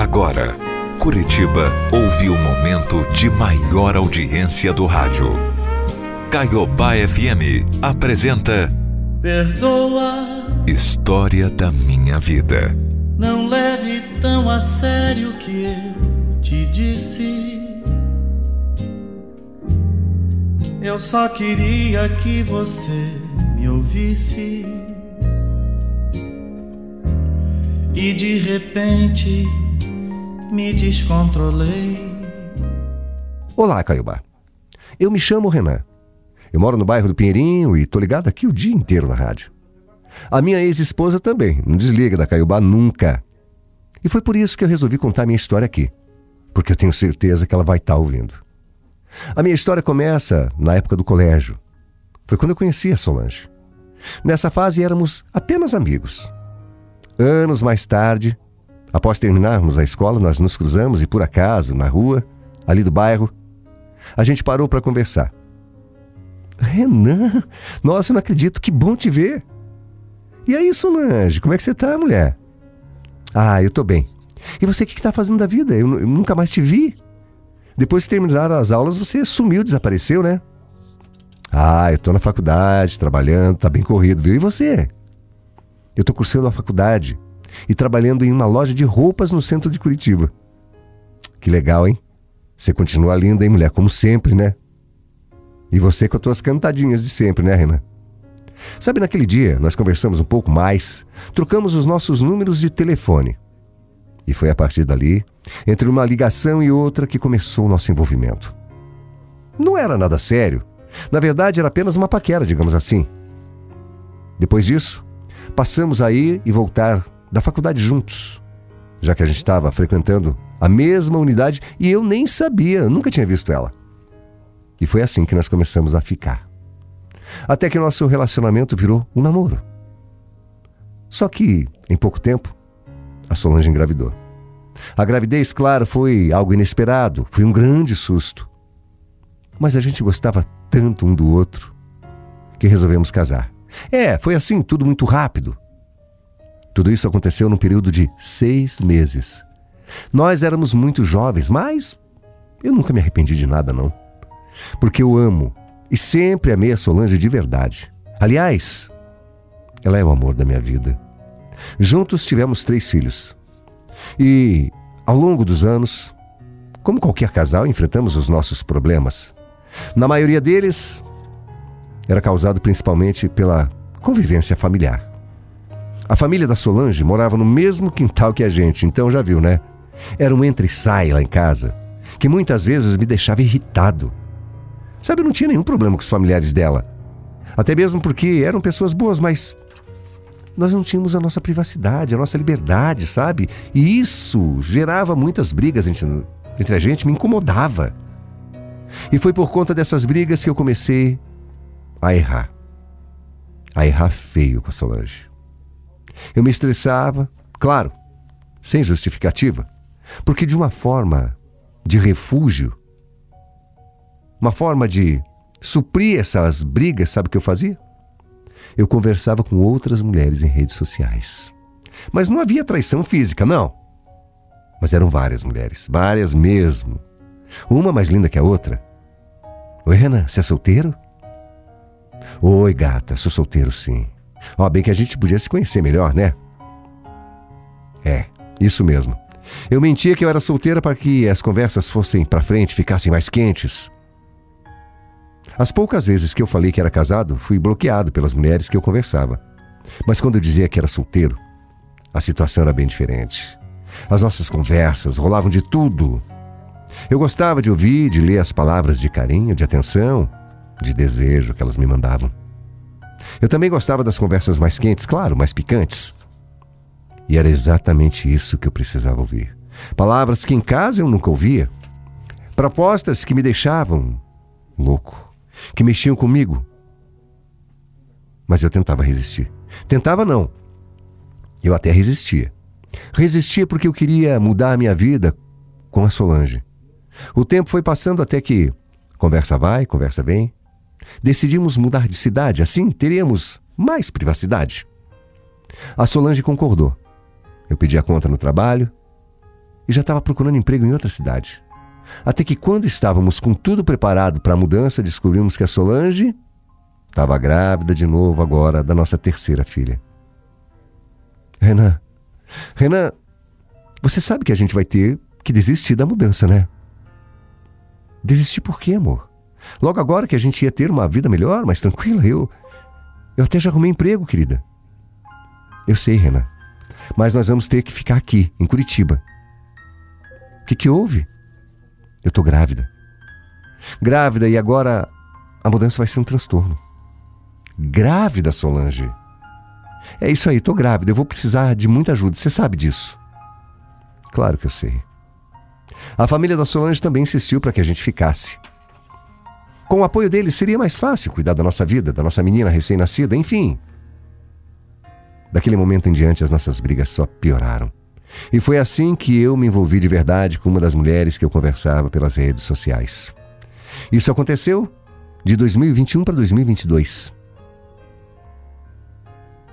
Agora, Curitiba ouve o momento de maior audiência do rádio. Caiobá FM apresenta Perdoa, História da Minha Vida. não leve tão a sério o que eu te disse. Eu só queria que você me ouvisse. E de repente me descontrolei. Olá, Caiobá. Eu me chamo Renan. Eu moro no bairro do Pinheirinho e tô ligado aqui o dia inteiro na rádio. A minha ex-esposa também, não desliga da Caiobá nunca. E foi por isso que eu resolvi contar minha história aqui, porque eu tenho certeza que ela vai estar ouvindo. A minha história começa na época do colégio. Foi quando eu conheci a Solange. Nessa fase éramos apenas amigos. Anos mais tarde, após terminarmos a escola, nós nos cruzamos e por acaso, na rua, ali do bairro, a gente parou para conversar. Renan, nossa, eu não acredito, que bom te ver. E aí, Solange, como é que você tá, mulher? Ah, eu tô bem. E você, o que, que tá fazendo da vida? Eu, eu nunca mais te vi. Depois que terminaram as aulas, você sumiu, desapareceu, né? Ah, eu tô na faculdade, trabalhando, tá bem corrido, viu? E você? Eu tô cursando a faculdade e trabalhando em uma loja de roupas no centro de Curitiba. Que legal, hein? Você continua linda, hein, mulher? Como sempre, né? E você com as tuas cantadinhas de sempre, né, Renan? Sabe, naquele dia nós conversamos um pouco mais, trocamos os nossos números de telefone. E foi a partir dali, entre uma ligação e outra, que começou o nosso envolvimento. Não era nada sério. Na verdade, era apenas uma paquera, digamos assim. Depois disso, passamos a ir e voltar da faculdade juntos, já que a gente estava frequentando a mesma unidade e eu nem sabia, nunca tinha visto ela. E foi assim que nós começamos a ficar. Até que nosso relacionamento virou um namoro. Só que, em pouco tempo, a Solange engravidou. A gravidez, claro, foi algo inesperado, foi um grande susto. Mas a gente gostava tanto um do outro que resolvemos casar. É, foi assim, tudo muito rápido. Tudo isso aconteceu num período de seis meses. Nós éramos muito jovens, mas eu nunca me arrependi de nada, não. Porque eu amo e sempre amei a Solange de verdade. Aliás, ela é o amor da minha vida. Juntos tivemos três filhos. E, ao longo dos anos, como qualquer casal, enfrentamos os nossos problemas. Na maioria deles, era causado principalmente pela convivência familiar. A família da Solange morava no mesmo quintal que a gente, então já viu, né? Era um entre e sai lá em casa, que muitas vezes me deixava irritado. Sabe, eu não tinha nenhum problema com os familiares dela. Até mesmo porque eram pessoas boas, mas nós não tínhamos a nossa privacidade, a nossa liberdade, sabe? E isso gerava muitas brigas entre, entre a gente, me incomodava. E foi por conta dessas brigas que eu comecei a errar. A errar feio com a Solange. Eu me estressava, claro, sem justificativa, porque de uma forma de refúgio, uma forma de suprir essas brigas, sabe o que eu fazia? Eu conversava com outras mulheres em redes sociais. Mas não havia traição física, não. Mas eram várias mulheres, várias mesmo. Uma mais linda que a outra. Oi, Renan, você é solteiro? Oi, gata, sou solteiro sim. Ó, bem que a gente podia se conhecer melhor, né? É, isso mesmo. Eu mentia que eu era solteira para que as conversas fossem para frente, ficassem mais quentes. As poucas vezes que eu falei que era casado, fui bloqueado pelas mulheres que eu conversava. Mas quando eu dizia que era solteiro, a situação era bem diferente. As nossas conversas rolavam de tudo. Eu gostava de ouvir, de ler as palavras de carinho, de atenção, de desejo que elas me mandavam. Eu também gostava das conversas mais quentes, claro, mais picantes. E era exatamente isso que eu precisava ouvir. Palavras que em casa eu nunca ouvia. Propostas que me deixavam louco, que mexiam comigo. Mas eu tentava resistir. Tentava não. Eu até resistia. Resistia porque eu queria mudar a minha vida com a Solange. O tempo foi passando até que conversa vai, conversa vem. Decidimos mudar de cidade, assim teríamos mais privacidade. A Solange concordou. Eu pedi a conta no trabalho e já estava procurando emprego em outra cidade. Até que, quando estávamos com tudo preparado para a mudança, descobrimos que a Solange estava grávida de novo agora da nossa terceira filha. Renan, Renan, você sabe que a gente vai ter que desistir da mudança, né? Desistir por quê, amor? Logo agora que a gente ia ter uma vida melhor, mais tranquila, eu. Eu até já arrumei emprego, querida. Eu sei, Renan. Mas nós vamos ter que ficar aqui, em Curitiba. O que, que houve? Eu tô grávida. Grávida e agora a mudança vai ser um transtorno. Grávida, Solange. É isso aí, tô grávida, eu vou precisar de muita ajuda, você sabe disso. Claro que eu sei. A família da Solange também insistiu para que a gente ficasse. Com o apoio deles seria mais fácil cuidar da nossa vida, da nossa menina recém-nascida, enfim. Daquele momento em diante, as nossas brigas só pioraram. E foi assim que eu me envolvi de verdade com uma das mulheres que eu conversava pelas redes sociais. Isso aconteceu de 2021 para 2022.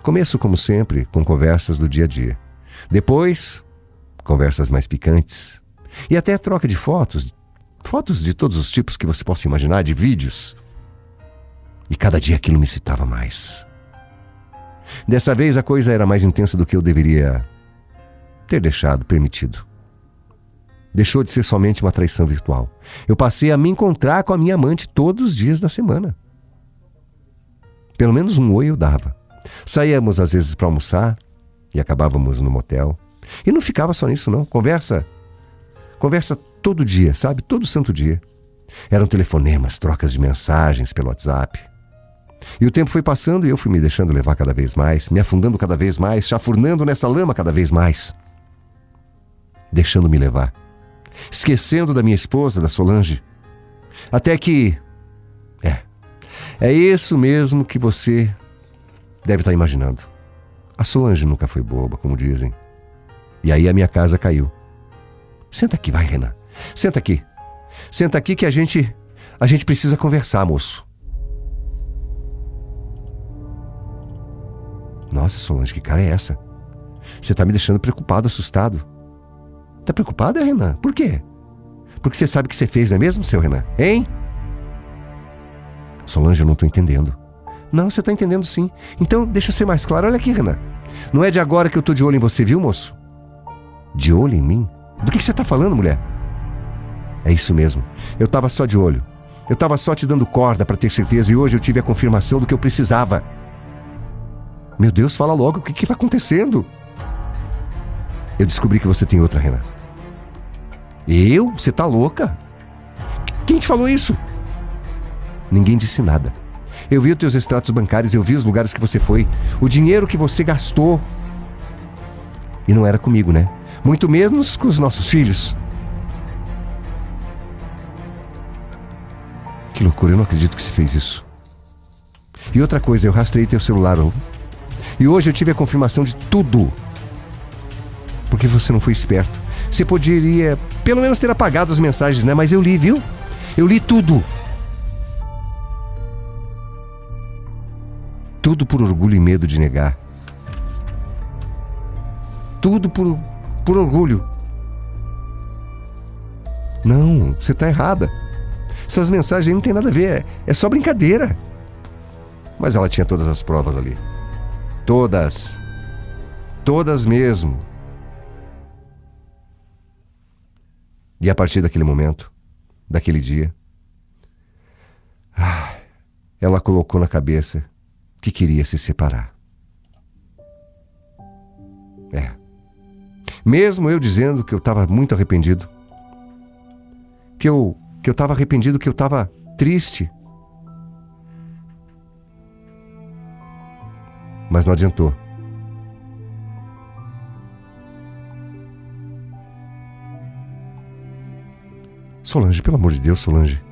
Começo, como sempre, com conversas do dia a dia. Depois, conversas mais picantes. E até troca de fotos. Fotos de todos os tipos que você possa imaginar, de vídeos. E cada dia aquilo me citava mais. Dessa vez a coisa era mais intensa do que eu deveria ter deixado permitido. Deixou de ser somente uma traição virtual. Eu passei a me encontrar com a minha amante todos os dias da semana. Pelo menos um oi eu dava. Saíamos às vezes para almoçar e acabávamos no motel. E não ficava só nisso, não. Conversa. Conversa todo dia, sabe? Todo santo dia. Eram telefonemas, trocas de mensagens pelo WhatsApp. E o tempo foi passando e eu fui me deixando levar cada vez mais, me afundando cada vez mais, chafurnando nessa lama cada vez mais. Deixando-me levar. Esquecendo da minha esposa, da Solange. Até que. É. É isso mesmo que você deve estar imaginando. A Solange nunca foi boba, como dizem. E aí a minha casa caiu. Senta aqui, vai, Renan. Senta aqui. Senta aqui que a gente. A gente precisa conversar, moço. Nossa, Solange, que cara é essa? Você tá me deixando preocupado, assustado. Tá preocupada, Renan? Por quê? Porque você sabe o que você fez, não é mesmo, seu Renan? Hein? Solange, eu não tô entendendo. Não, você tá entendendo sim. Então, deixa eu ser mais claro. Olha aqui, Renan. Não é de agora que eu tô de olho em você, viu, moço? De olho em mim? Do que, que você tá falando, mulher? É isso mesmo. Eu tava só de olho. Eu tava só te dando corda para ter certeza e hoje eu tive a confirmação do que eu precisava. Meu Deus, fala logo o que está acontecendo. Eu descobri que você tem outra, Renan. Eu? Você tá louca? Quem te falou isso? Ninguém disse nada. Eu vi os teus extratos bancários, eu vi os lugares que você foi, o dinheiro que você gastou. E não era comigo, né? Muito menos com os nossos filhos. Que loucura, eu não acredito que você fez isso. E outra coisa, eu rastrei teu celular e hoje eu tive a confirmação de tudo. Porque você não foi esperto. Você poderia, pelo menos, ter apagado as mensagens, né? Mas eu li, viu? Eu li tudo. Tudo por orgulho e medo de negar. Tudo por, por orgulho. Não, você está errada. Essas mensagens não tem nada a ver, é, é só brincadeira. Mas ela tinha todas as provas ali. Todas. Todas mesmo. E a partir daquele momento, daquele dia, ah, ela colocou na cabeça que queria se separar. É. Mesmo eu dizendo que eu estava muito arrependido, que eu que eu estava arrependido, que eu estava triste, mas não adiantou. Solange, pelo amor de Deus, Solange.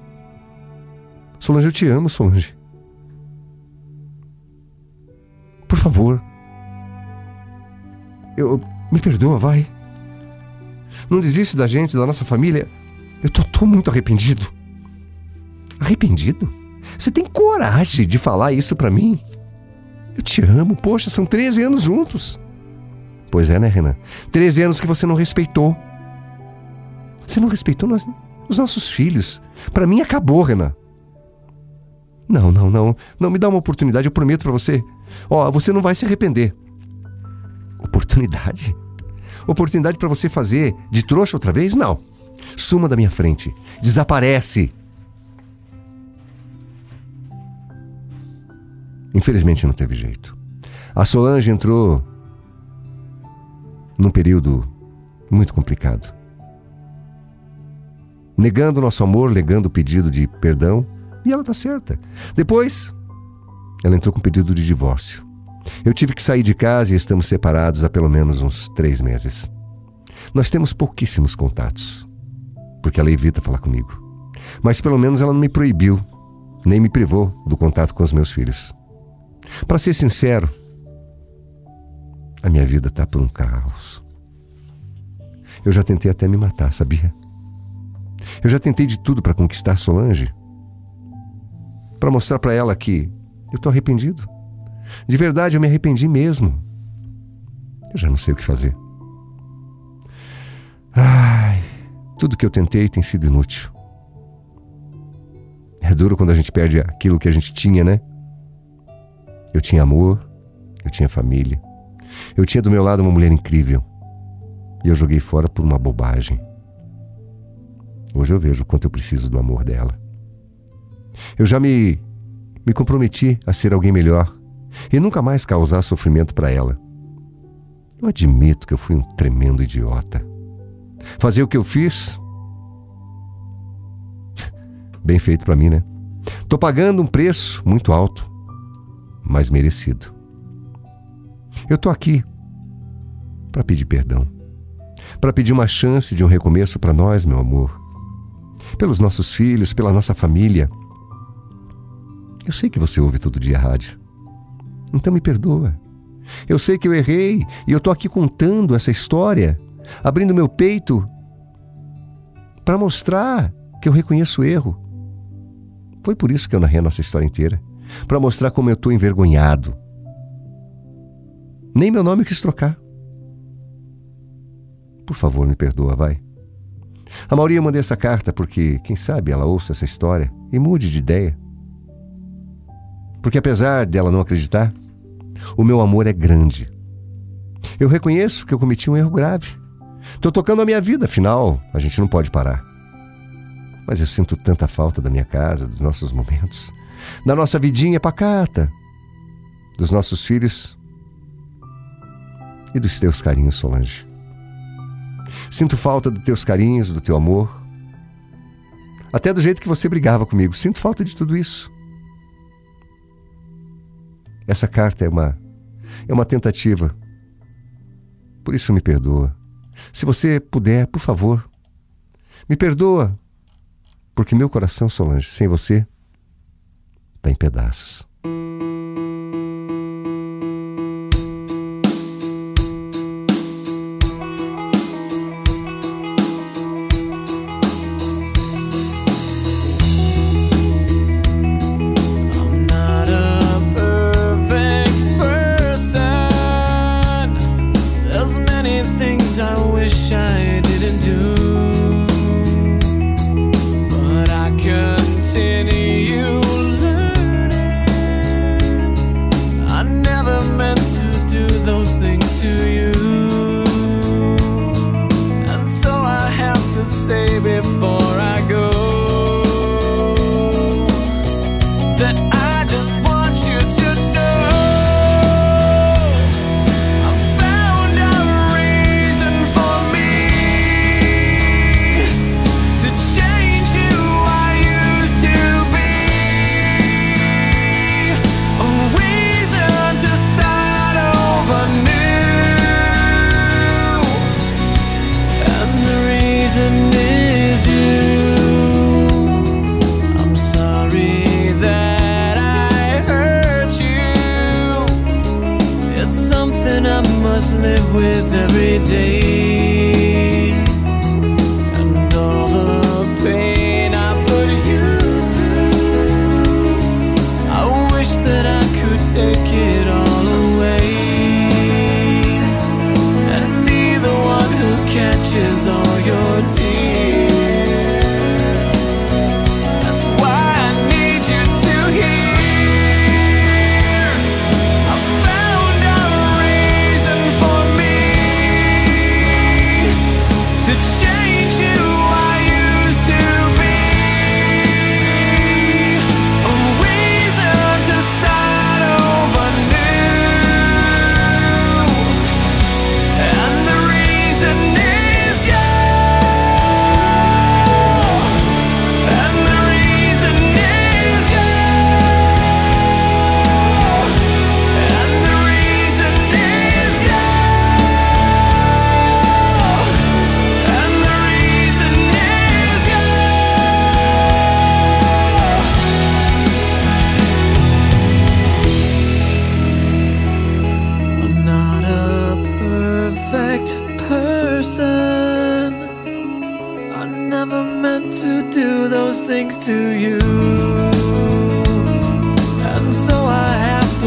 Solange, eu te amo, Solange. Por favor. Eu me perdoa, vai. Não desiste da gente, da nossa família. Eu tô, tô muito arrependido. Arrependido? Você tem coragem de falar isso para mim? Eu te amo, poxa, são 13 anos juntos. Pois é, né, Renan? 13 anos que você não respeitou. Você não respeitou nós, os nossos filhos. Para mim acabou, Renan. Não, não, não. Não me dá uma oportunidade, eu prometo para você. Ó, você não vai se arrepender. Oportunidade? Oportunidade para você fazer de trouxa outra vez? Não. Suma da minha frente. Desaparece. Infelizmente não teve jeito. A Solange entrou num período muito complicado. Negando nosso amor, negando o pedido de perdão, e ela tá certa. Depois, ela entrou com pedido de divórcio. Eu tive que sair de casa e estamos separados há pelo menos uns três meses. Nós temos pouquíssimos contatos, porque ela evita falar comigo. Mas pelo menos ela não me proibiu, nem me privou do contato com os meus filhos. Para ser sincero, a minha vida está por um caos. Eu já tentei até me matar, sabia? Eu já tentei de tudo para conquistar Solange. Para mostrar para ela que eu estou arrependido. De verdade, eu me arrependi mesmo. Eu já não sei o que fazer. Ai, tudo que eu tentei tem sido inútil. É duro quando a gente perde aquilo que a gente tinha, né? Eu tinha amor, eu tinha família, eu tinha do meu lado uma mulher incrível. E eu joguei fora por uma bobagem. Hoje eu vejo o quanto eu preciso do amor dela. Eu já me, me comprometi a ser alguém melhor e nunca mais causar sofrimento para ela. Eu admito que eu fui um tremendo idiota. Fazer o que eu fiz. Bem feito para mim, né? Tô pagando um preço muito alto, mas merecido. Eu tô aqui para pedir perdão, para pedir uma chance de um recomeço para nós, meu amor, pelos nossos filhos, pela nossa família. Eu sei que você ouve todo dia a rádio. Então me perdoa. Eu sei que eu errei e eu estou aqui contando essa história, abrindo meu peito para mostrar que eu reconheço o erro. Foi por isso que eu narrei a nossa história inteira para mostrar como eu estou envergonhado. Nem meu nome quis trocar. Por favor, me perdoa, vai. A Mauri eu mandei essa carta porque, quem sabe, ela ouça essa história e mude de ideia. Porque apesar dela não acreditar, o meu amor é grande. Eu reconheço que eu cometi um erro grave. Estou tocando a minha vida, afinal, a gente não pode parar. Mas eu sinto tanta falta da minha casa, dos nossos momentos, da nossa vidinha pacata, dos nossos filhos e dos teus carinhos, Solange. Sinto falta dos teus carinhos, do teu amor, até do jeito que você brigava comigo. Sinto falta de tudo isso. Essa carta é uma é uma tentativa. Por isso me perdoa. Se você puder, por favor, me perdoa, porque meu coração, Solange, sem você, está em pedaços. say before.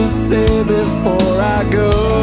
Say before I go.